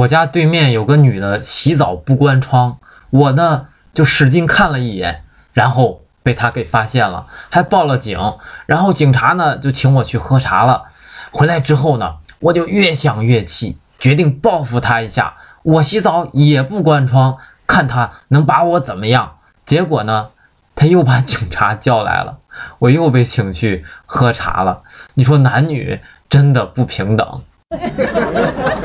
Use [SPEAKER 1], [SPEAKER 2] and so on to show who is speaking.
[SPEAKER 1] 我家对面有个女的洗澡不关窗我呢就使劲看了一眼然后被她给发现了还报了警。然后警察呢就请我去喝茶了。回来之后呢我就越想越气决定报复她一下。我洗澡也不关窗看她能把我怎么样。结果呢她又把警察叫来了我又被请去喝茶了。你说男女真的不平等。